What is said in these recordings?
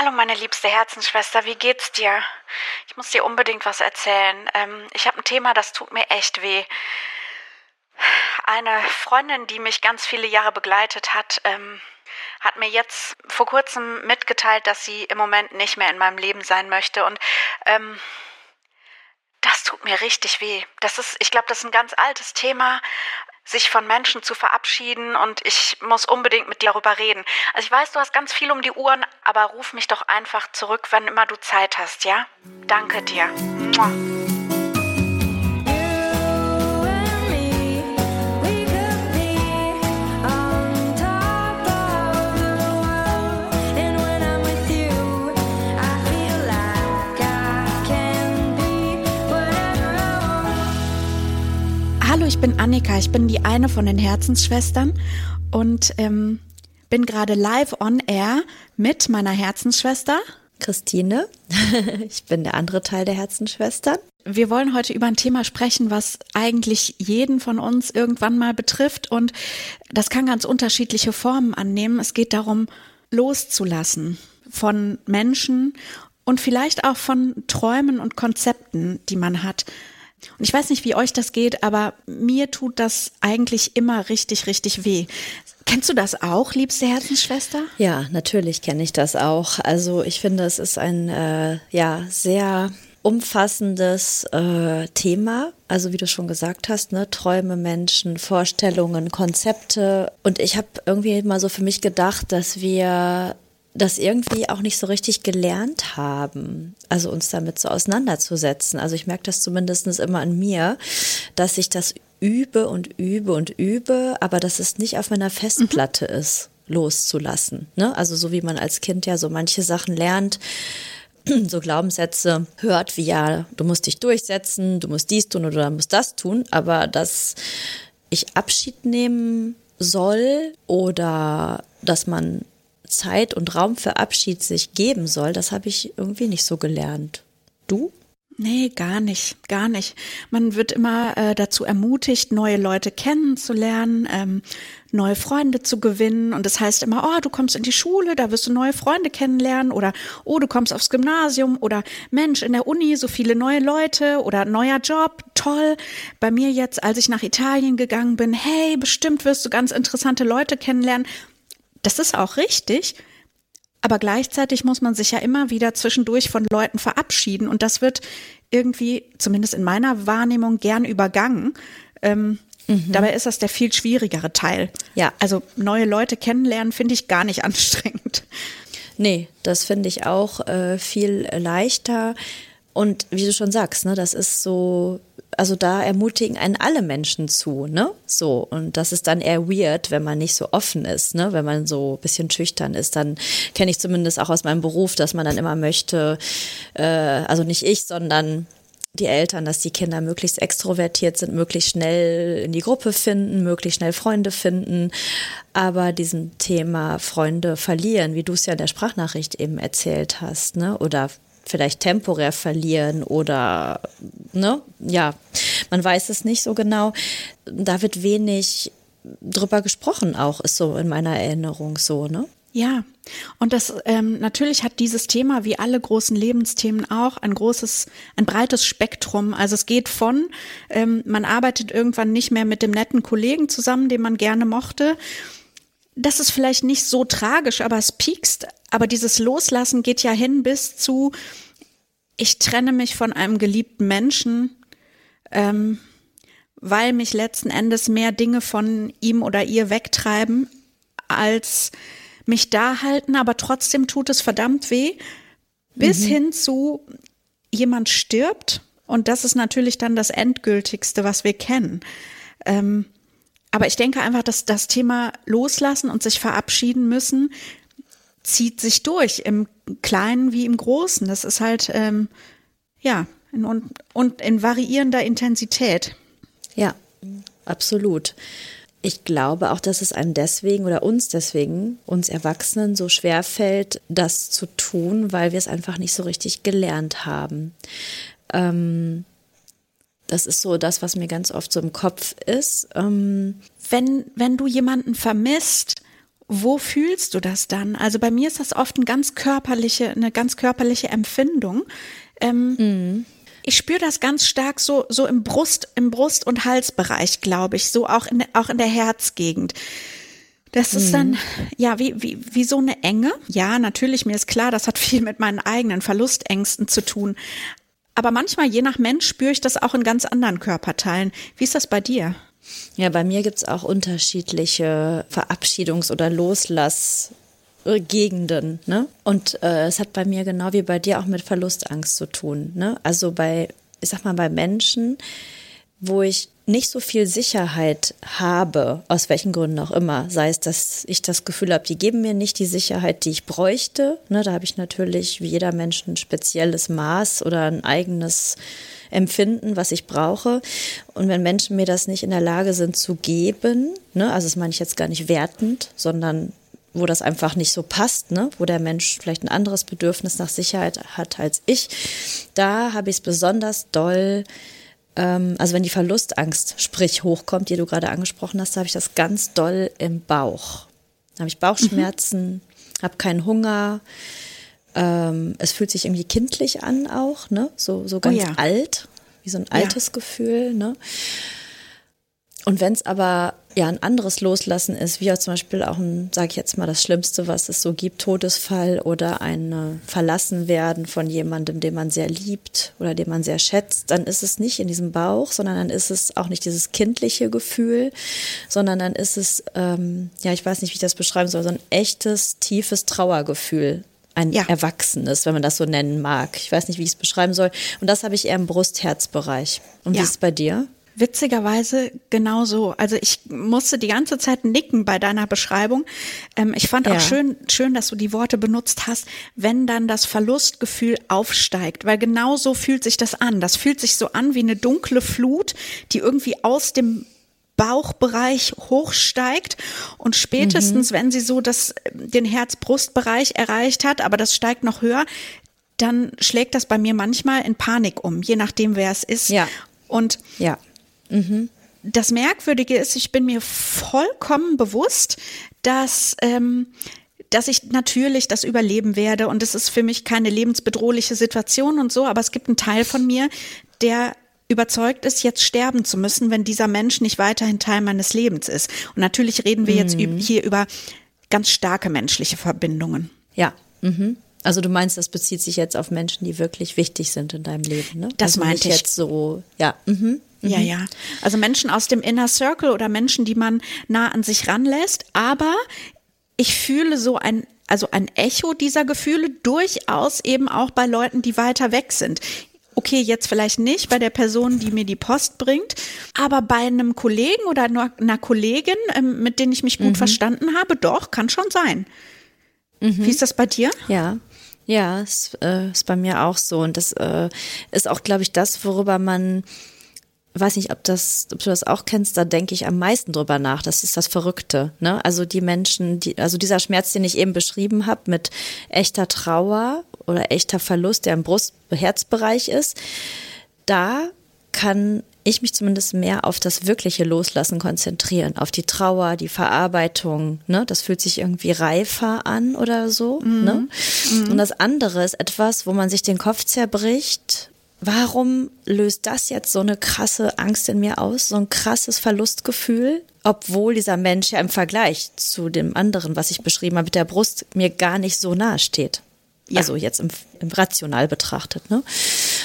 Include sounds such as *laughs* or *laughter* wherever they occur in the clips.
Hallo meine liebste Herzensschwester, wie geht's dir? Ich muss dir unbedingt was erzählen. Ähm, ich habe ein Thema, das tut mir echt weh. Eine Freundin, die mich ganz viele Jahre begleitet hat, ähm, hat mir jetzt vor kurzem mitgeteilt, dass sie im Moment nicht mehr in meinem Leben sein möchte. Und ähm, das tut mir richtig weh. Das ist, ich glaube, das ist ein ganz altes Thema, sich von Menschen zu verabschieden und ich muss unbedingt mit dir darüber reden. Also ich weiß, du hast ganz viel um die Uhren, aber ruf mich doch einfach zurück, wann immer du Zeit hast, ja? Danke dir. Mua. Bin Annika. Ich bin die eine von den Herzensschwestern und ähm, bin gerade live on air mit meiner Herzensschwester. Christine. *laughs* Ich bin der andere Teil der Herzensschwestern. Wir wollen heute über ein Thema sprechen, was eigentlich jeden von uns irgendwann mal betrifft und das kann ganz unterschiedliche Formen annehmen. Es geht darum, loszulassen von Menschen und vielleicht auch von Träumen und Konzepten, die man hat. Und ich weiß nicht, wie euch das geht, aber mir tut das eigentlich immer richtig, richtig weh. Kennst du das auch, liebste Herzensschwester? Ja, natürlich kenne ich das auch. Also ich finde, es ist ein äh, ja sehr umfassendes äh, Thema. Also wie du schon gesagt hast, ne, Träume, Menschen, Vorstellungen, Konzepte. Und ich habe irgendwie mal so für mich gedacht, dass wir das irgendwie auch nicht so richtig gelernt haben, also uns damit so auseinanderzusetzen. Also ich merke das zumindest immer an mir, dass ich das übe und übe und übe, aber dass es nicht auf meiner Festplatte mhm. ist, loszulassen. Ne? Also so wie man als Kind ja so manche Sachen lernt, *clears throat* so Glaubenssätze hört, wie ja, du musst dich durchsetzen, du musst dies tun oder du musst das tun, aber dass ich Abschied nehmen soll oder dass man Zeit und Raum für Abschied sich geben soll, das habe ich irgendwie nicht so gelernt. Du? Nee, gar nicht, gar nicht. Man wird immer äh, dazu ermutigt, neue Leute kennenzulernen, ähm, neue Freunde zu gewinnen. Und das heißt immer, oh, du kommst in die Schule, da wirst du neue Freunde kennenlernen. Oder, oh, du kommst aufs Gymnasium. Oder, Mensch, in der Uni so viele neue Leute. Oder, neuer Job, toll. Bei mir jetzt, als ich nach Italien gegangen bin, hey, bestimmt wirst du ganz interessante Leute kennenlernen. Das ist auch richtig. Aber gleichzeitig muss man sich ja immer wieder zwischendurch von Leuten verabschieden. Und das wird irgendwie, zumindest in meiner Wahrnehmung, gern übergangen. Ähm, mhm. Dabei ist das der viel schwierigere Teil. Ja. Also neue Leute kennenlernen finde ich gar nicht *laughs* anstrengend. Nee, das finde ich auch äh, viel leichter. Und wie du schon sagst, ne, das ist so also da ermutigen einen alle Menschen zu, ne? So. Und das ist dann eher weird, wenn man nicht so offen ist, ne? Wenn man so ein bisschen schüchtern ist, dann kenne ich zumindest auch aus meinem Beruf, dass man dann immer möchte, äh, also nicht ich, sondern die Eltern, dass die Kinder möglichst extrovertiert sind, möglichst schnell in die Gruppe finden, möglichst schnell Freunde finden. Aber diesem Thema Freunde verlieren, wie du es ja in der Sprachnachricht eben erzählt hast, ne? Oder vielleicht temporär verlieren oder, ne, ja, man weiß es nicht so genau. Da wird wenig drüber gesprochen, auch ist so in meiner Erinnerung so, ne? Ja, und das ähm, natürlich hat dieses Thema wie alle großen Lebensthemen auch ein großes, ein breites Spektrum. Also es geht von, ähm, man arbeitet irgendwann nicht mehr mit dem netten Kollegen zusammen, den man gerne mochte. Das ist vielleicht nicht so tragisch, aber es piekst aber dieses Loslassen geht ja hin bis zu, ich trenne mich von einem geliebten Menschen, ähm, weil mich letzten Endes mehr Dinge von ihm oder ihr wegtreiben, als mich da halten, aber trotzdem tut es verdammt weh, bis mhm. hin zu jemand stirbt und das ist natürlich dann das Endgültigste, was wir kennen. Ähm, aber ich denke einfach, dass das Thema Loslassen und sich verabschieden müssen zieht sich durch im Kleinen wie im Großen. Das ist halt ähm, ja in, und, und in variierender Intensität. Ja, absolut. Ich glaube auch, dass es einem deswegen oder uns deswegen, uns Erwachsenen, so schwer fällt, das zu tun, weil wir es einfach nicht so richtig gelernt haben. Ähm, das ist so das, was mir ganz oft so im Kopf ist. Ähm, wenn, wenn du jemanden vermisst, wo fühlst du das dann? Also bei mir ist das oft eine ganz körperliche, eine ganz körperliche Empfindung. Ähm, mhm ich spüre das ganz stark so, so im Brust, im Brust- und Halsbereich, glaube ich, so auch in, auch in der Herzgegend. Das ist dann, mhm. ja, wie, wie, wie so eine Enge. Ja, natürlich, mir ist klar, das hat *laughs* viel mit meinen eigenen Verlustängsten zu tun. Aber manchmal, je nach Mensch, spüre ich das auch in ganz anderen Körperteilen. Wie ist das bei dir? Ja, bei mir gibt's auch unterschiedliche Verabschiedungs- oder Loslass- Gegenden. Ne? Und äh, es hat bei mir genau wie bei dir auch mit Verlustangst zu tun. Ne? Also bei, ich sag mal, bei Menschen, wo ich nicht so viel Sicherheit habe, aus welchen Gründen auch immer, sei es, dass ich das Gefühl habe, die geben mir nicht die Sicherheit, die ich bräuchte. Ne, da habe ich natürlich wie jeder Mensch ein spezielles Maß oder ein eigenes Empfinden, was ich brauche. Und wenn Menschen mir das nicht in der Lage sind zu geben, ne, also das meine ich jetzt gar nicht wertend, sondern wo das einfach nicht so passt, ne? wo der Mensch vielleicht ein anderes Bedürfnis nach Sicherheit hat als ich, da habe ich es besonders doll, also wenn die Verlustangst, sprich, hochkommt, die du gerade angesprochen hast, da habe ich das ganz doll im Bauch. Da habe ich Bauchschmerzen, mhm. habe keinen Hunger, ähm, es fühlt sich irgendwie kindlich an auch, ne? so, so ganz oh ja. alt, wie so ein altes ja. Gefühl. Ne? Und wenn es aber ja ein anderes Loslassen ist, wie auch zum Beispiel auch ein, sage ich jetzt mal, das Schlimmste, was es so gibt, Todesfall oder ein Verlassenwerden von jemandem, den man sehr liebt oder den man sehr schätzt, dann ist es nicht in diesem Bauch, sondern dann ist es auch nicht dieses kindliche Gefühl, sondern dann ist es, ähm, ja, ich weiß nicht, wie ich das beschreiben soll, so ein echtes, tiefes Trauergefühl ein ja. Erwachsenes, wenn man das so nennen mag. Ich weiß nicht, wie ich es beschreiben soll. Und das habe ich eher im Brust-Herz-Bereich. Und ja. wie ist es bei dir? Witzigerweise genau so. Also ich musste die ganze Zeit nicken bei deiner Beschreibung. Ähm, ich fand ja. auch schön, schön, dass du die Worte benutzt hast, wenn dann das Verlustgefühl aufsteigt, weil genau so fühlt sich das an. Das fühlt sich so an wie eine dunkle Flut, die irgendwie aus dem Bauchbereich hochsteigt und spätestens, mhm. wenn sie so das, den Herz-Brust-Bereich erreicht hat, aber das steigt noch höher, dann schlägt das bei mir manchmal in Panik um, je nachdem, wer es ist. Ja. Und ja. Mhm. Das Merkwürdige ist, ich bin mir vollkommen bewusst, dass ähm, dass ich natürlich das überleben werde und es ist für mich keine lebensbedrohliche Situation und so, aber es gibt einen Teil von mir, der überzeugt ist, jetzt sterben zu müssen, wenn dieser Mensch nicht weiterhin Teil meines Lebens ist. Und natürlich reden wir jetzt mhm. hier über ganz starke menschliche Verbindungen. Ja. Mhm. Also du meinst, das bezieht sich jetzt auf Menschen, die wirklich wichtig sind in deinem Leben, ne? Das also meinte ich jetzt so, ja. Mhm. Ja, mhm. ja. Also Menschen aus dem Inner Circle oder Menschen, die man nah an sich ranlässt. Aber ich fühle so ein, also ein Echo dieser Gefühle durchaus eben auch bei Leuten, die weiter weg sind. Okay, jetzt vielleicht nicht bei der Person, die mir die Post bringt, aber bei einem Kollegen oder einer Kollegin, ähm, mit denen ich mich gut mhm. verstanden habe, doch, kann schon sein. Mhm. Wie ist das bei dir? Ja. Ja, ist, äh, ist bei mir auch so. Und das äh, ist auch, glaube ich, das, worüber man weiß nicht, ob das, ob du das auch kennst, da denke ich am meisten drüber nach. Das ist das Verrückte. Ne? Also die Menschen, die, also dieser Schmerz, den ich eben beschrieben habe, mit echter Trauer oder echter Verlust, der im Brust-Herzbereich ist, da kann ich mich zumindest mehr auf das wirkliche Loslassen konzentrieren, auf die Trauer, die Verarbeitung. Ne? Das fühlt sich irgendwie reifer an oder so. Mhm. Ne? Mhm. Und das andere ist etwas, wo man sich den Kopf zerbricht. Warum löst das jetzt so eine krasse Angst in mir aus, so ein krasses Verlustgefühl, obwohl dieser Mensch ja im Vergleich zu dem anderen, was ich beschrieben habe, mit der Brust mir gar nicht so nahe steht. Ja. Also jetzt im, im rational betrachtet. Ne?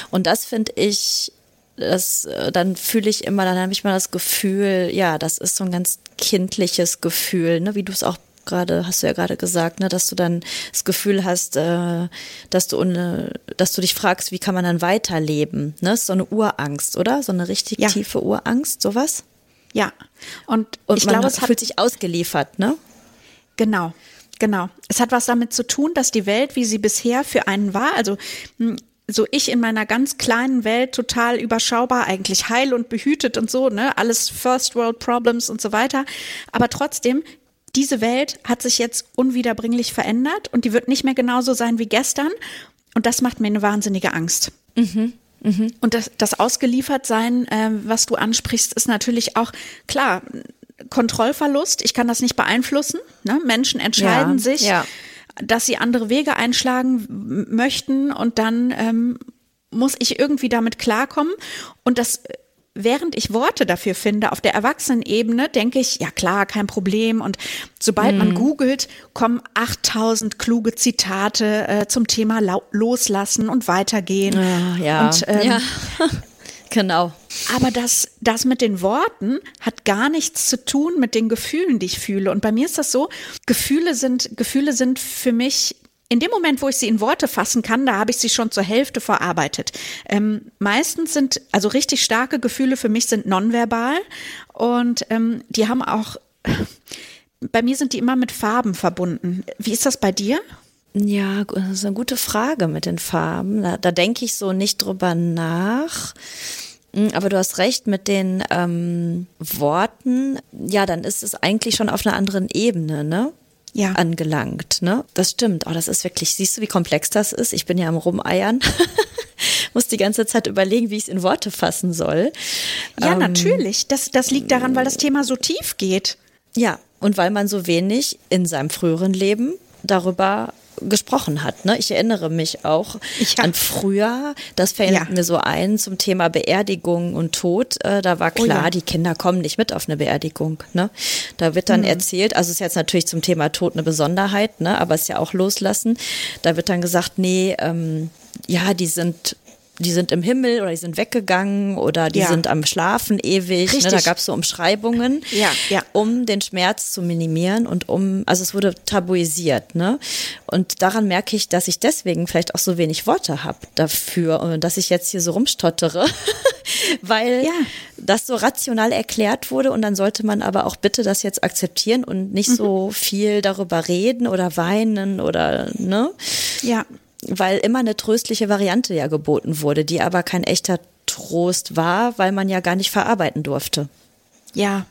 Und das finde ich das, äh, dann fühle ich immer, dann habe ich mal das Gefühl, ja, das ist so ein ganz kindliches Gefühl, ne, wie du es auch gerade, hast du ja gerade gesagt, ne, dass du dann das Gefühl hast, äh, dass du ohne, dass du dich fragst, wie kann man dann weiterleben, ne, ist so eine Urangst, oder? So eine richtig ja. tiefe Urangst, sowas? Ja. Und, Und ich glaube, es fühlt sich ausgeliefert, ne? Genau, genau. Es hat was damit zu tun, dass die Welt, wie sie bisher für einen war, also mh, so ich in meiner ganz kleinen Welt total überschaubar, eigentlich heil und behütet und so, ne, alles First World Problems und so weiter. Aber trotzdem, diese Welt hat sich jetzt unwiederbringlich verändert und die wird nicht mehr genauso sein wie gestern. Und das macht mir eine wahnsinnige Angst. Und das, das Ausgeliefertsein, äh, was du ansprichst, ist natürlich auch klar. Kontrollverlust, ich kann das nicht beeinflussen. Ne? Menschen entscheiden Ja, sich, ja. dass sie andere Wege einschlagen möchten und dann ähm, muss ich irgendwie damit klarkommen. Und das, während ich Worte dafür finde, auf der Erwachsenenebene, denke ich, ja klar, kein Problem. Und sobald man googelt, kommen 8000 kluge Zitate äh, zum Thema Loslassen und Weitergehen. Ah, ja. Und, ähm, ja. *laughs* genau. Aber das, das mit den Worten hat gar nichts zu tun mit den Gefühlen, die ich fühle. Und bei mir ist das so, Gefühle sind, Gefühle sind für mich in dem Moment, wo ich sie in Worte fassen kann, da habe ich sie schon zur Hälfte verarbeitet. Ähm, meistens sind, also richtig starke Gefühle für mich sind nonverbal und ähm, die haben auch, *clears throat* bei mir sind die immer mit Farben verbunden. Wie ist das bei dir? Ja, das ist eine gute Frage mit den Farben. Da, da denke ich so nicht drüber nach. Mm, Aber du hast recht mit den ähm, Worten. Ja, dann ist es eigentlich schon auf einer anderen Ebene, ne? Ja. Angelangt, ne? Das stimmt. Oh, das ist wirklich, siehst du, wie komplex das ist? Ich bin ja am Rumeiern. *laughs* Muss die ganze Zeit überlegen, wie ich es in Worte fassen soll. Ja, Ähm, natürlich. Das, das liegt daran, weil das Thema so tief geht. Ja, und weil man so wenig in seinem früheren Leben darüber gesprochen hat. Ne? Ich erinnere mich auch Ja. an früher, das fällt Ja. mir so ein zum Thema Beerdigung und Tod. Äh, da war Oh klar, ja. die Kinder kommen nicht mit auf eine Beerdigung. Ne? Da wird dann Mhm. erzählt, also ist jetzt natürlich zum Thema Tod eine Besonderheit, ne? aber ist ja auch loslassen. Da wird dann gesagt, nee, ähm, ja, die sind die sind im Himmel oder die sind weggegangen oder die Ja. sind am Schlafen ewig. Ne? Da Richtig. gab es so Umschreibungen Ja, ja. um den Schmerz zu minimieren und um, also es wurde tabuisiert, ne? Und daran merke ich, dass ich deswegen vielleicht auch so wenig Worte habe dafür und dass ich jetzt hier so rumstottere, *laughs* weil Ja. das so rational erklärt wurde und dann sollte man aber auch bitte das jetzt akzeptieren und nicht Mhm. so viel darüber reden oder weinen oder, ne? Ja. Weil immer eine tröstliche Variante ja geboten wurde, die aber kein echter Trost war, weil man ja gar nicht verarbeiten durfte. Ja,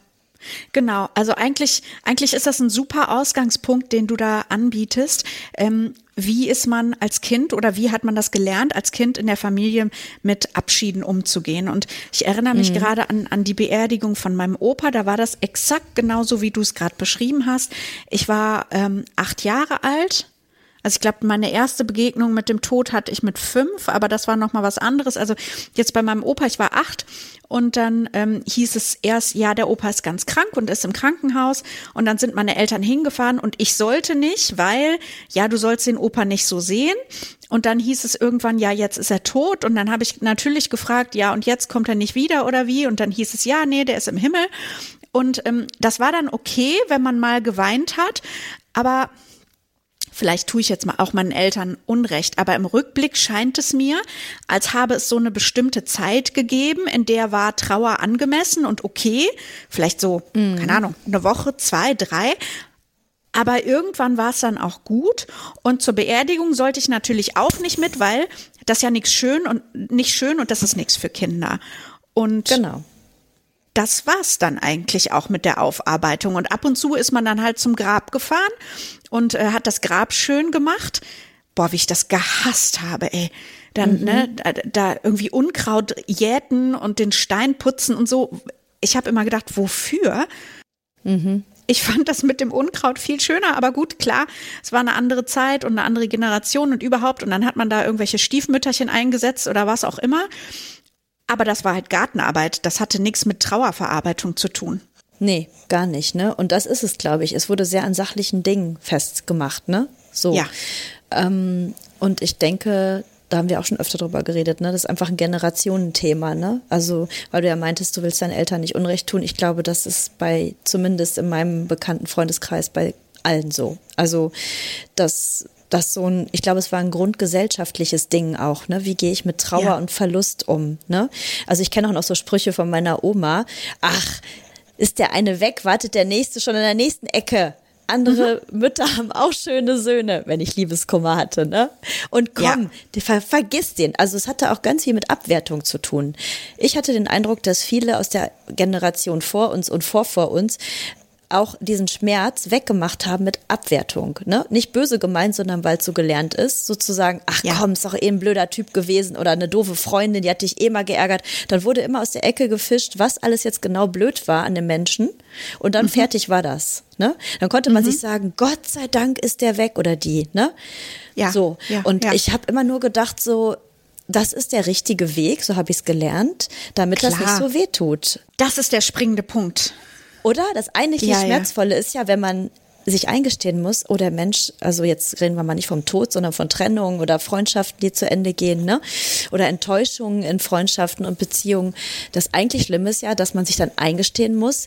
genau. Also eigentlich, eigentlich ist das ein super Ausgangspunkt, den du da anbietest. Ähm, wie ist man als Kind oder wie hat man das gelernt, als Kind in der Familie mit Abschieden umzugehen? Und ich erinnere mich gerade an, an die Beerdigung von meinem Opa. Da war das exakt genauso, wie du es gerade beschrieben hast. Ich war ähm, acht Jahre alt. Also ich glaube, meine erste Begegnung mit dem Tod hatte ich mit fünf, aber das war noch mal was anderes. Also jetzt bei meinem Opa, ich war acht und dann ähm, hieß es erst, ja, der Opa ist ganz krank und ist im Krankenhaus und dann sind meine Eltern hingefahren und ich sollte nicht, weil ja, du sollst den Opa nicht so sehen. Und dann hieß es irgendwann, ja, jetzt ist er tot. Und dann habe ich natürlich gefragt, ja, und jetzt kommt er nicht wieder oder wie? Und dann hieß es, ja, nee, der ist im Himmel. Und ähm, das war dann okay, wenn man mal geweint hat. Aber Vielleicht tue ich jetzt mal auch meinen Eltern Unrecht, aber im Rückblick scheint es mir, als habe es so eine bestimmte Zeit gegeben, in der war Trauer angemessen und okay, vielleicht so, keine Ahnung, eine Woche, zwei, drei. Aber irgendwann war es dann auch gut. Und zur Beerdigung sollte ich natürlich auch nicht mit, weil das ja nichts schön und nicht schön und das ist nichts für Kinder. Und Genau. Das war's dann eigentlich auch mit der Aufarbeitung. Und ab und zu ist man dann halt zum Grab gefahren und äh, hat das Grab schön gemacht. Boah, wie ich das gehasst habe, ey. Dann, ne, da, da irgendwie Unkraut jäten und den Stein putzen und so. Ich habe immer gedacht, wofür? Ich fand das mit dem Unkraut viel schöner, aber gut, klar, es war eine andere Zeit und eine andere Generation und überhaupt. Und dann hat man da irgendwelche Stiefmütterchen eingesetzt oder was auch immer. Aber das war halt Gartenarbeit. Das hatte nichts mit Trauerverarbeitung zu tun. Nee, gar nicht, ne? Und das ist es, glaube ich. Es wurde sehr an sachlichen Dingen festgemacht, ne? So. Ja. Ähm, und ich denke, da haben wir auch schon öfter drüber geredet, ne? Das ist einfach ein Generationenthema, ne? Also, weil du ja meintest, du willst deinen Eltern nicht Unrecht tun. Ich glaube, das ist bei, zumindest in meinem bekannten Freundeskreis, bei allen so. Also, das, das so ein, ich glaube, es war ein grundgesellschaftliches Ding auch, ne? Wie gehe ich mit Trauer Ja. und Verlust um, ne? Also, ich kenne auch noch so Sprüche von meiner Oma. Ach, ist der eine weg, wartet der nächste schon in der nächsten Ecke. Andere mhm. Mütter haben auch schöne Söhne, wenn ich Liebeskummer hatte, ne? Und komm, ja. ver vergiss den. Also es hatte auch ganz viel mit Abwertung zu tun. Ich hatte den Eindruck, dass viele aus der Generation vor uns und vor vor uns auch diesen Schmerz weggemacht haben mit Abwertung. Ne? Nicht böse gemeint, sondern weil es so gelernt ist, sozusagen, ach ja. komm, ist doch eh ein blöder Typ gewesen oder eine doofe Freundin, die hat dich eh mal geärgert. Dann wurde immer aus der Ecke gefischt, was alles jetzt genau blöd war an dem Menschen und dann mhm. fertig war das. Ne? Dann konnte man mhm. sich sagen, Gott sei Dank ist der weg oder die. Ne? Ja. So. Ja, und ja. ich habe immer nur gedacht, so, das ist der richtige Weg, so habe ich es gelernt, damit Klar. das nicht so weh tut. Das ist der springende Punkt. Oder? Das eigentlich ja, Schmerzvolle ja. ist ja, wenn man sich eingestehen muss, oh der Mensch, also jetzt reden wir mal nicht vom Tod, sondern von Trennungen oder Freundschaften, die zu Ende gehen, ne? Oder Enttäuschungen in Freundschaften und Beziehungen. Das eigentlich Schlimme ist ja, dass man sich dann eingestehen muss,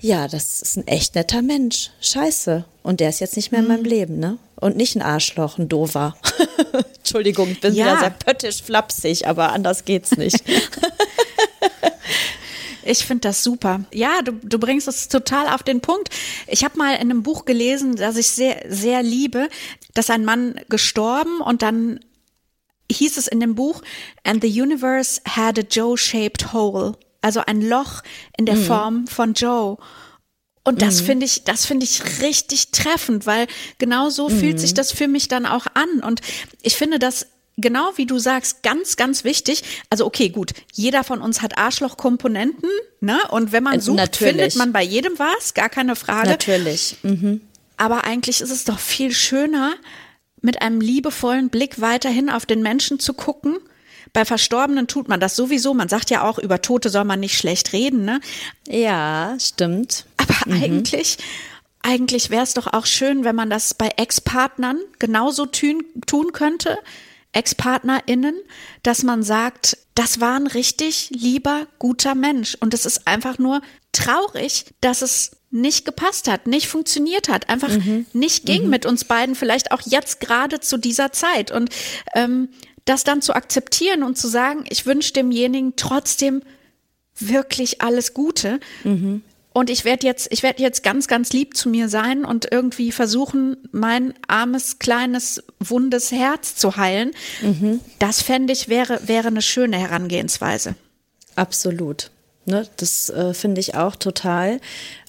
ja, das ist ein echt netter Mensch. Scheiße. Und der ist jetzt nicht mehr in meinem mhm. Leben, ne? Und nicht ein Arschloch, ein Dover. *laughs* Entschuldigung, ich bin ja. wieder sehr pöttisch flapsig, aber anders geht's nicht. *laughs* Ich finde das super. Ja, du, du bringst es total auf den Punkt. Ich habe mal in einem Buch gelesen, das ich sehr, sehr liebe, dass ein Mann gestorben und dann hieß es in dem Buch, and the universe had a Joe-shaped hole. Also ein Loch in der mhm. Form von Joe. Und das mhm. finde ich, das finde ich richtig treffend, weil genau so mhm. fühlt sich das für mich dann auch an. Und ich finde das genau wie du sagst, ganz, ganz wichtig. Also okay, gut, jeder von uns hat Arschlochkomponenten, ne? Und wenn man äh, sucht, Natürlich. findet man bei jedem was, gar keine Frage. Natürlich. Mhm. Aber eigentlich ist es doch viel schöner, mit einem liebevollen Blick weiterhin auf den Menschen zu gucken. Bei Verstorbenen tut man das sowieso. Man sagt ja auch, über Tote soll man nicht schlecht reden, ne? Ja, stimmt. Aber mhm. eigentlich eigentlich wäre es doch auch schön, wenn man das bei Ex-Partnern genauso tun, tun könnte. Ex-PartnerInnen, dass man sagt, das war ein richtig lieber, guter Mensch. Und es ist einfach nur traurig, dass es nicht gepasst hat, nicht funktioniert hat, einfach mhm. nicht ging mhm. mit uns beiden, vielleicht auch jetzt gerade zu dieser Zeit. Und ähm, das dann zu akzeptieren und zu sagen, ich wünsche demjenigen trotzdem wirklich alles Gute. Mhm. Und ich werde jetzt, ich werde jetzt ganz, ganz lieb zu mir sein und irgendwie versuchen, mein armes, kleines, wundes Herz zu heilen. Mhm. Das fände ich wäre, wäre eine schöne Herangehensweise. Absolut. Ne, das äh, finde ich auch total.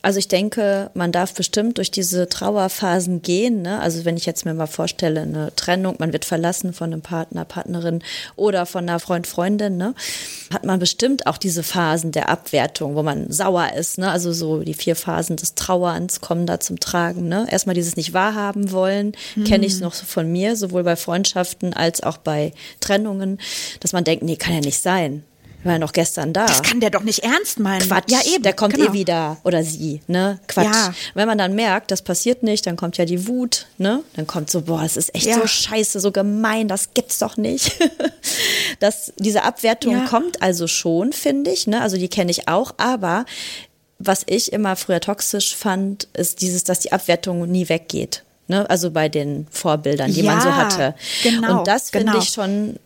Also ich denke, man darf bestimmt durch diese Trauerphasen gehen. Ne? Also wenn ich jetzt mir mal vorstelle, eine Trennung, man wird verlassen von einem Partner, Partnerin oder von einer Freund, Freundin, ne? hat man bestimmt auch diese Phasen der Abwertung, wo man sauer ist. Ne? Also so die vier Phasen des Trauerns kommen da zum Tragen. Ne? Erstmal dieses nicht wahrhaben wollen, mhm. kenne ich noch von mir, sowohl bei Freundschaften als auch bei Trennungen, dass man denkt, nee, kann ja nicht sein war ja noch gestern da. Das kann der doch nicht ernst meinen. Quatsch. Ja, eben. Der kommt genau. eh wieder. Oder sie, ne? Quatsch. Ja. Wenn man dann merkt, das passiert nicht, dann kommt ja die Wut, ne? Dann kommt so, boah, es ist echt ja. so scheiße, so gemein, das gibt's doch nicht. *laughs* das, diese Abwertung ja. kommt also schon, finde ich, ne? Also die kenne ich auch, aber was ich immer früher toxisch fand, ist dieses, dass die Abwertung nie weggeht. Ne? Also bei den Vorbildern, die ja, man so hatte. Genau, und das finde genau. ich schon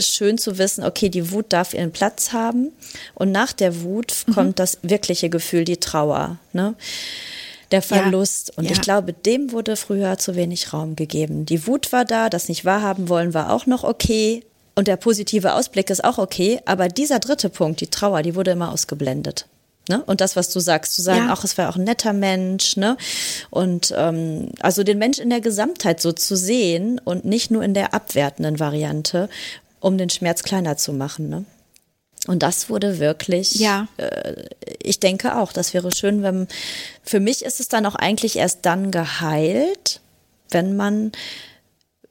schön zu wissen, okay, die Wut darf ihren Platz haben. Und nach der Wut mhm. kommt das wirkliche Gefühl, die Trauer, ne? Der Verlust. Ja. Und ja. ich glaube, dem wurde früher zu wenig Raum gegeben. Die Wut war da, das nicht wahrhaben wollen war auch noch okay. Und der positive Ausblick ist auch okay. Aber dieser dritte Punkt, die Trauer, die wurde immer ausgeblendet. Ne? Und das, was du sagst, zu sagen, ja. ach, es war auch ein netter Mensch, ne? Und ähm, also den Mensch in der Gesamtheit so zu sehen und nicht nur in der abwertenden Variante um den Schmerz kleiner zu machen. Ne? Und das wurde wirklich, ja. Äh, ich denke auch, das wäre schön, wenn, für mich ist es dann auch eigentlich erst dann geheilt, wenn man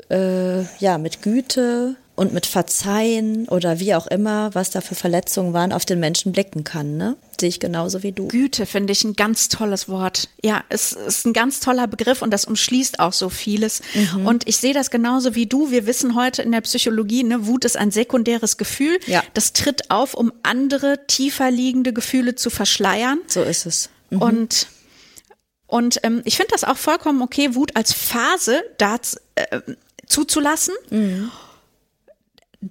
äh, ja mit Güte und mit Verzeihen oder wie auch immer, was da für Verletzungen waren, auf den Menschen blicken kann. Ne? Sehe ich genauso wie du. Güte finde ich ein ganz tolles Wort. Ja, es ist ein ganz toller Begriff und das umschließt auch so vieles. Mhm. Und ich sehe das genauso wie du. Wir wissen heute in der Psychologie, ne, Wut ist ein sekundäres Gefühl. Ja. Das tritt auf, um andere tiefer liegende Gefühle zu verschleiern. So ist es. Mhm. Und und ähm, ich finde das auch vollkommen okay, Wut als Phase da, äh, zuzulassen. Mhm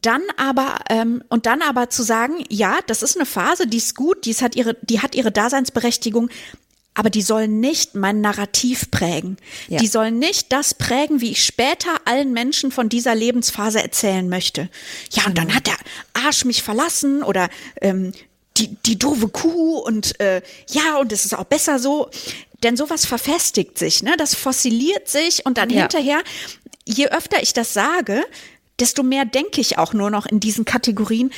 dann aber ähm, und dann aber zu sagen, ja, das ist eine Phase, die ist gut, die hat ihre, die hat ihre Daseinsberechtigung, aber die sollen nicht mein Narrativ prägen. Ja. Die sollen nicht das prägen, wie ich später allen Menschen von dieser Lebensphase erzählen möchte. Ja, und dann hat der Arsch mich verlassen oder ähm, die, die doofe Kuh und äh, ja, und es ist auch besser so. Denn sowas verfestigt sich, ne? Das fossiliert sich und dann Ja. hinterher, je öfter ich das sage, desto mehr denke ich auch nur noch in diesen Kategorien.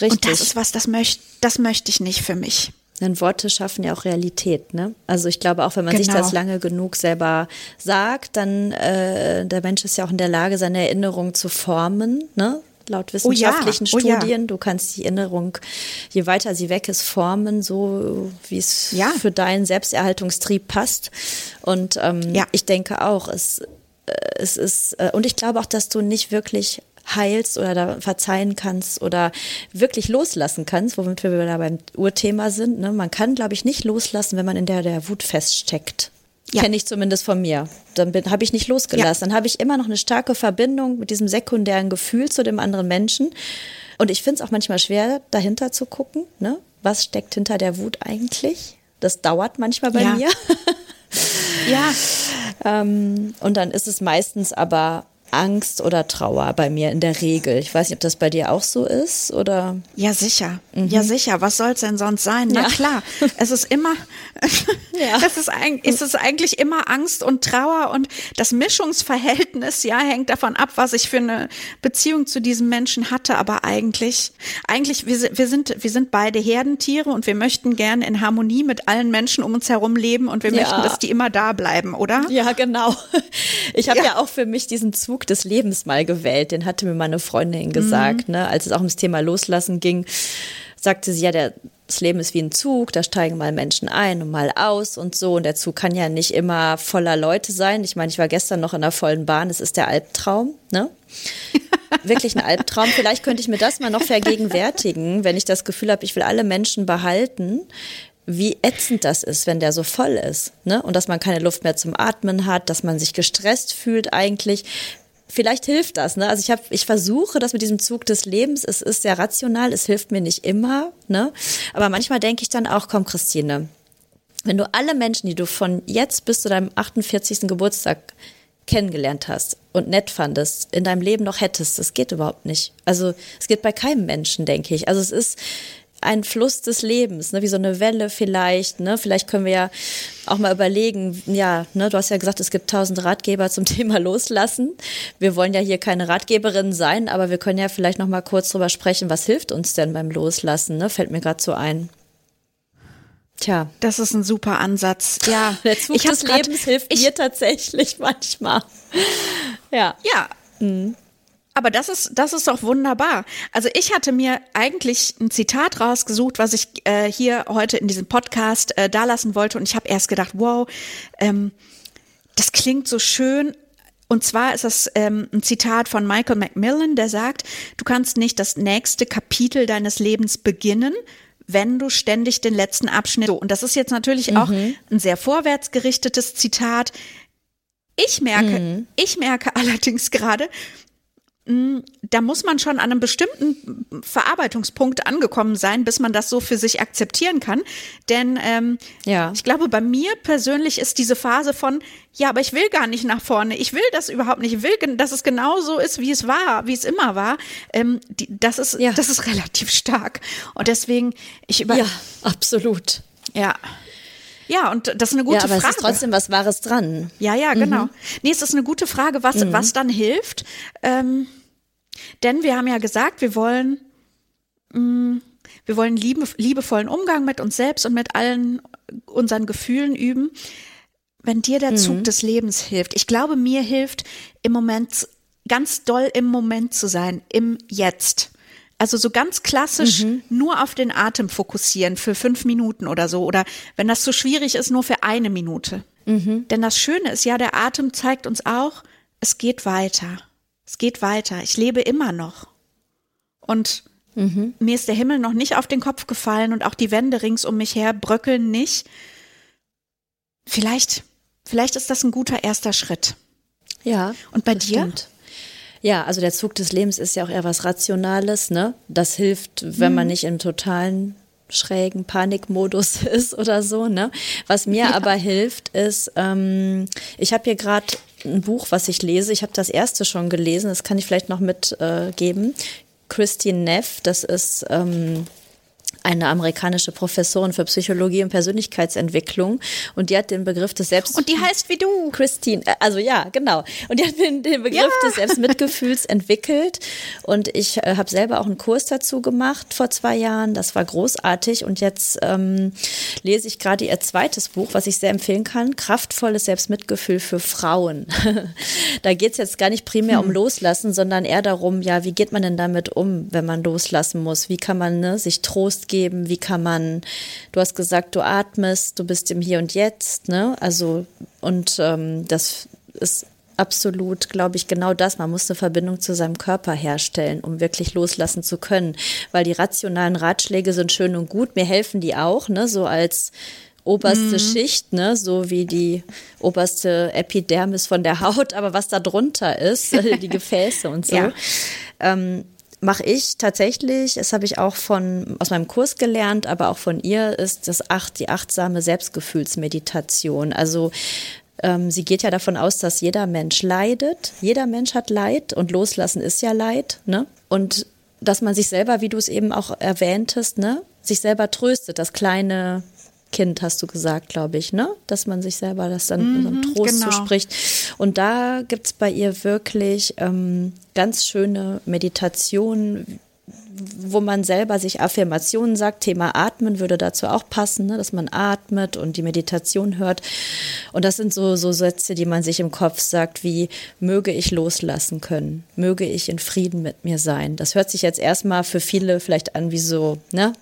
Richtig. Und das ist was, das möchte das möchte ich nicht für mich. Denn Worte schaffen ja auch Realität, ne? Also ich glaube auch, wenn man sich Genau. das lange genug selber sagt, dann äh, der Mensch ist ja auch in der Lage, seine Erinnerung zu formen, ne? Laut Oh ja, wissenschaftlichen oh ja. Studien, du kannst die Erinnerung, je weiter sie weg ist, formen, so wie es Ja. für deinen Selbsterhaltungstrieb passt. Und ähm, Ja. ich denke auch, es, es ist, äh, und ich glaube auch, dass du nicht wirklich heilst oder da verzeihen kannst oder wirklich loslassen kannst, womit wir da beim Urthema sind. Ne? Man kann, glaube ich, nicht loslassen, wenn man in der, der Wut feststeckt. Ja. Kenne ich zumindest von mir. Dann habe ich nicht losgelassen. Dann habe ich immer noch eine starke Verbindung mit diesem sekundären Gefühl zu dem anderen Menschen. Und ich finde es auch manchmal schwer, dahinter zu gucken. Ne? Was steckt hinter der Wut eigentlich? Das dauert manchmal bei Ja. mir. Ja, *laughs* Ähm, und dann ist es meistens aber Angst oder Trauer bei mir in der Regel. Ich weiß nicht, ob das bei dir auch so ist oder. Ja, sicher. Ja, sicher. Was soll's denn sonst sein? Na Mhm. Ja. klar. Es ist immer, *laughs* Ja. es ist, eig- es ist eigentlich immer Angst und Trauer und das Mischungsverhältnis, ja, hängt davon ab, was ich für eine Beziehung zu diesem Menschen hatte. Aber eigentlich, eigentlich, wir, wir sind, wir sind beide Herdentiere und wir möchten gerne in Harmonie mit allen Menschen um uns herum leben und wir Ja. möchten, dass die immer da bleiben, oder? Ja, genau. Ich habe ja. Ja. auch für mich diesen Zug des Lebens mal gewählt. Den hatte mir meine Freundin gesagt, ne? als es auch ums Thema Loslassen ging. Sagte sie ja, der, das Leben ist wie ein Zug, da steigen mal Menschen ein und mal aus und so. Und der Zug kann ja nicht immer voller Leute sein. Ich meine, ich war gestern noch in der vollen Bahn, es ist der Albtraum, ne? *laughs* Wirklich ein Albtraum. Vielleicht könnte ich mir das mal noch vergegenwärtigen, wenn ich das Gefühl habe, ich will alle Menschen behalten, wie ätzend das ist, wenn der so voll ist. Ne? Und dass man keine Luft mehr zum Atmen hat, dass man sich gestresst fühlt eigentlich. Vielleicht hilft das. Ne? Also ich habe, ich versuche das mit diesem Zug des Lebens. Es ist sehr rational, es hilft mir nicht immer. Ne? Aber manchmal denke ich dann auch, komm, Christine, wenn du alle Menschen, die du von jetzt bis zu deinem 48. Geburtstag kennengelernt hast und nett fandest, in deinem Leben noch hättest, das geht überhaupt nicht. Also es geht bei keinem Menschen, denke ich. Also es ist ein Fluss des Lebens, ne, wie so eine Welle vielleicht, ne, vielleicht können wir ja auch mal überlegen, ja, ne, du hast ja gesagt, es gibt tausend Ratgeber zum *laughs* Thema Loslassen. Wir wollen ja hier keine Ratgeberin sein, aber wir können ja vielleicht noch mal kurz drüber sprechen, was hilft uns denn beim Loslassen, ne, fällt mir gerade so ein. Tja, Das ist ein super Ansatz. *laughs* Ja, der Zug des Lebens hilft ich, mir tatsächlich *laughs* manchmal. Ja. Ja. Aber das ist, das ist doch wunderbar. Also ich hatte mir eigentlich ein Zitat rausgesucht, was ich äh, hier heute in diesem Podcast äh, dalassen wollte. Und ich habe erst gedacht, wow, ähm, das klingt so schön. Und zwar ist das ähm, ein Zitat von Michael Macmillan, der sagt, du kannst nicht das nächste Kapitel deines Lebens beginnen, wenn du ständig den letzten Abschnitt. So, und das ist jetzt natürlich auch ein sehr vorwärtsgerichtetes Zitat. Ich merke, ich merke allerdings gerade, da muss man schon an einem bestimmten Verarbeitungspunkt angekommen sein, bis man das so für sich akzeptieren kann. Denn ähm, Ja. ich glaube, bei mir persönlich ist diese Phase von, ja, aber ich will gar nicht nach vorne, ich will das überhaupt nicht, ich will, dass es genau so ist, wie es war, wie es immer war. Ähm, die, das ist, Ja. das ist *laughs* relativ stark. Und deswegen, ich über, Ja, absolut. ja. Ja, und das ist eine gute ja, aber Frage. es ist trotzdem was Wahres dran. Ja, ja, genau. Nee, es ist eine gute Frage, was, was dann hilft. Ähm, denn wir haben ja gesagt, wir wollen, mh, wir wollen liebe, liebevollen Umgang mit uns selbst und mit allen unseren Gefühlen üben. Wenn dir der Zug des Lebens hilft, ich glaube, mir hilft im Moment ganz doll im Moment zu sein, im Jetzt. Also so ganz klassisch nur auf den Atem fokussieren für fünf Minuten oder so. Oder wenn das zu schwierig ist, nur für eine Minute. Denn das Schöne ist ja, der Atem zeigt uns auch, es geht weiter. Es geht weiter. Ich lebe immer noch. Und mir ist der Himmel noch nicht auf den Kopf gefallen und auch die Wände rings um mich her bröckeln nicht. Vielleicht, vielleicht ist das ein guter erster Schritt. Ja. Und bei dir? Stimmt. Ja, also der Zug des Lebens ist ja auch eher was Rationales, ne? Das hilft, wenn man nicht im totalen schrägen Panikmodus *laughs* ist oder so. Ne? Was mir ja. aber hilft, ist, ähm, ich habe hier gerade ein Buch, was ich lese. Ich habe das erste schon gelesen, das kann ich vielleicht noch mitgeben. Äh, Christine Neff, das ist ähm, eine amerikanische Professorin für Psychologie und Persönlichkeitsentwicklung und die hat den Begriff des Selbst... Und die heißt wie du. Christine, äh, also ja, genau. Und die hat den, den Begriff ja. des Selbstmitgefühls entwickelt und ich äh, habe selber auch einen Kurs dazu gemacht vor zwei Jahren. Das war großartig und jetzt ähm, lese ich gerade ihr zweites Buch, was ich sehr empfehlen kann, Kraftvolles Selbstmitgefühl für Frauen. *laughs* da geht es jetzt gar nicht primär hm. um Loslassen, sondern eher darum, ja, wie geht man denn damit um, wenn man loslassen muss? Wie kann man ne, sich Trost geben? Wie kann man, du hast gesagt, du atmest, du bist im Hier und Jetzt, ne? Also, und ähm, das ist absolut, glaube ich, genau das. Man muss eine Verbindung zu seinem Körper herstellen, um wirklich loslassen zu können. Weil die rationalen Ratschläge sind schön und gut, mir helfen die auch, ne? So als oberste mhm. Schicht, ne, so wie die oberste Epidermis von der Haut, aber was da drunter ist, *laughs* die Gefäße und so. Ja. Ähm, mache ich tatsächlich, das habe ich auch von aus meinem Kurs gelernt, aber auch von ihr, ist das acht, die achtsame Selbstgefühlsmeditation. Also ähm, sie geht ja davon aus, dass jeder Mensch leidet. Jeder Mensch hat Leid und loslassen ist ja Leid, ne? Und dass man sich selber, wie du es eben auch erwähntest, ne, sich selber tröstet, das kleine Kind, hast du gesagt, glaube ich, ne? Dass man sich selber das dann mhm, so Trost genau. zuspricht. Und da gibt es bei ihr wirklich ähm, ganz schöne Meditationen, wo man selber sich Affirmationen sagt. Thema Atmen würde dazu auch passen, ne? dass man atmet und die Meditation hört. Und das sind so, so Sätze, die man sich im Kopf sagt, wie möge ich loslassen können, möge ich in Frieden mit mir sein. Das hört sich jetzt erstmal für viele vielleicht an wie so, ne,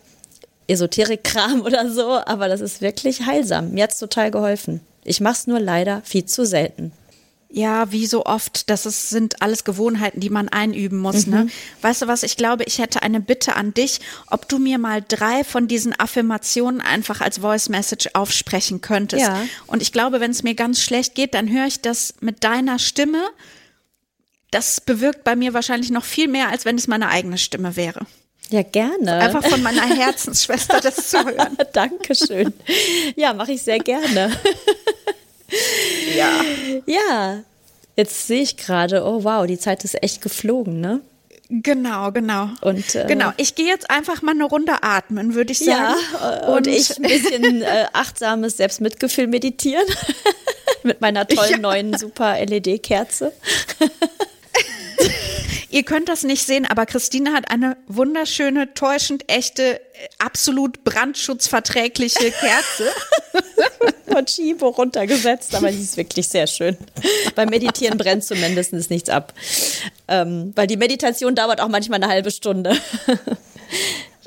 Esoterik-Kram *laughs* oder so, aber das ist wirklich heilsam. Mir hat es total geholfen. Ich mache es nur leider viel zu selten. Ja, wie so oft, das ist, sind alles Gewohnheiten, die man einüben muss. Ne? Mhm. Ne? Weißt du was, ich glaube, ich hätte eine Bitte an dich, ob du mir mal drei von diesen Affirmationen einfach als Voice Message aufsprechen könntest. Ja. Und ich glaube, wenn es mir ganz schlecht geht, dann höre ich das mit deiner Stimme. Das bewirkt bei mir wahrscheinlich noch viel mehr, als wenn es meine eigene Stimme wäre. Ja, gerne. Einfach von meiner Herzensschwester das zu hören. *laughs* Dankeschön. Ja, mache ich sehr gerne. *laughs* ja. Ja. Jetzt sehe ich gerade, oh wow, die Zeit ist echt geflogen, ne? Genau, genau. Und äh, genau, ich gehe jetzt einfach mal eine Runde atmen, würde ich sagen. Ja, und, und ich ein bisschen *laughs* äh, achtsames Selbstmitgefühl meditieren *laughs* mit meiner tollen ja. neuen super LED-Kerze. *laughs* Ihr könnt das nicht sehen, aber Christine hat eine wunderschöne, täuschend echte, absolut brandschutzverträgliche *laughs* Kerze. Von Chibo runtergesetzt, aber die ist wirklich sehr schön. Beim Meditieren brennt zumindest nichts ab. Ähm, weil die Meditation dauert auch manchmal eine halbe Stunde.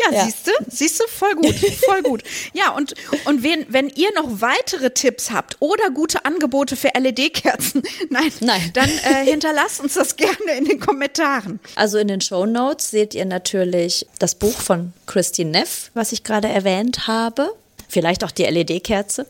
Ja, ja. siehst du, siehst du, voll gut, *laughs* voll gut. Ja, und, und wenn, wenn ihr noch weitere Tipps habt oder gute Angebote für LED-Kerzen, *laughs* nein, nein, dann äh, *laughs* hinterlasst uns das gerne in den Kommentaren. Also in den Show Notes seht ihr natürlich das Buch von Christine Neff, was ich gerade erwähnt habe. Vielleicht auch die LED-Kerze.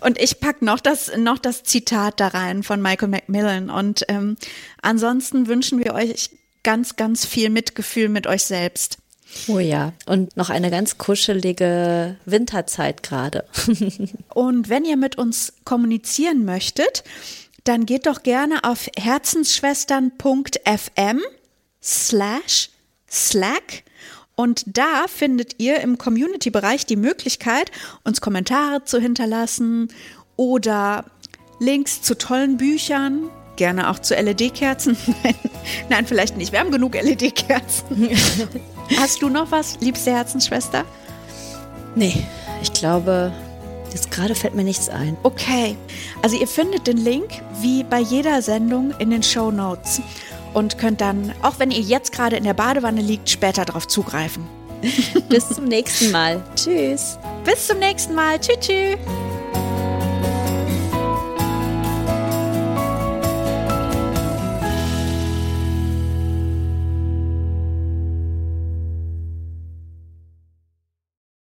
Und ich packe noch das, noch das Zitat da rein von Michael Macmillan. Und ähm, ansonsten wünschen wir euch ganz, ganz viel Mitgefühl mit euch selbst. Oh ja, und noch eine ganz kuschelige Winterzeit gerade. *laughs* und wenn ihr mit uns kommunizieren möchtet, dann geht doch gerne auf herzensschwestern.fm slash slack und da findet ihr im Community-Bereich die Möglichkeit, uns Kommentare zu hinterlassen oder Links zu tollen Büchern, gerne auch zu LED-Kerzen. *laughs* Nein, vielleicht nicht. Wir haben genug LED-Kerzen. *laughs* Hast du noch was, liebste Herzensschwester? Nee, ich glaube, jetzt gerade fällt mir nichts ein. Okay, also ihr findet den Link wie bei jeder Sendung in den Show Notes und könnt dann, auch wenn ihr jetzt gerade in der Badewanne liegt, später darauf zugreifen. *laughs* Bis zum nächsten Mal. Tschüss. Bis zum nächsten Mal. Tschüss. tschüss.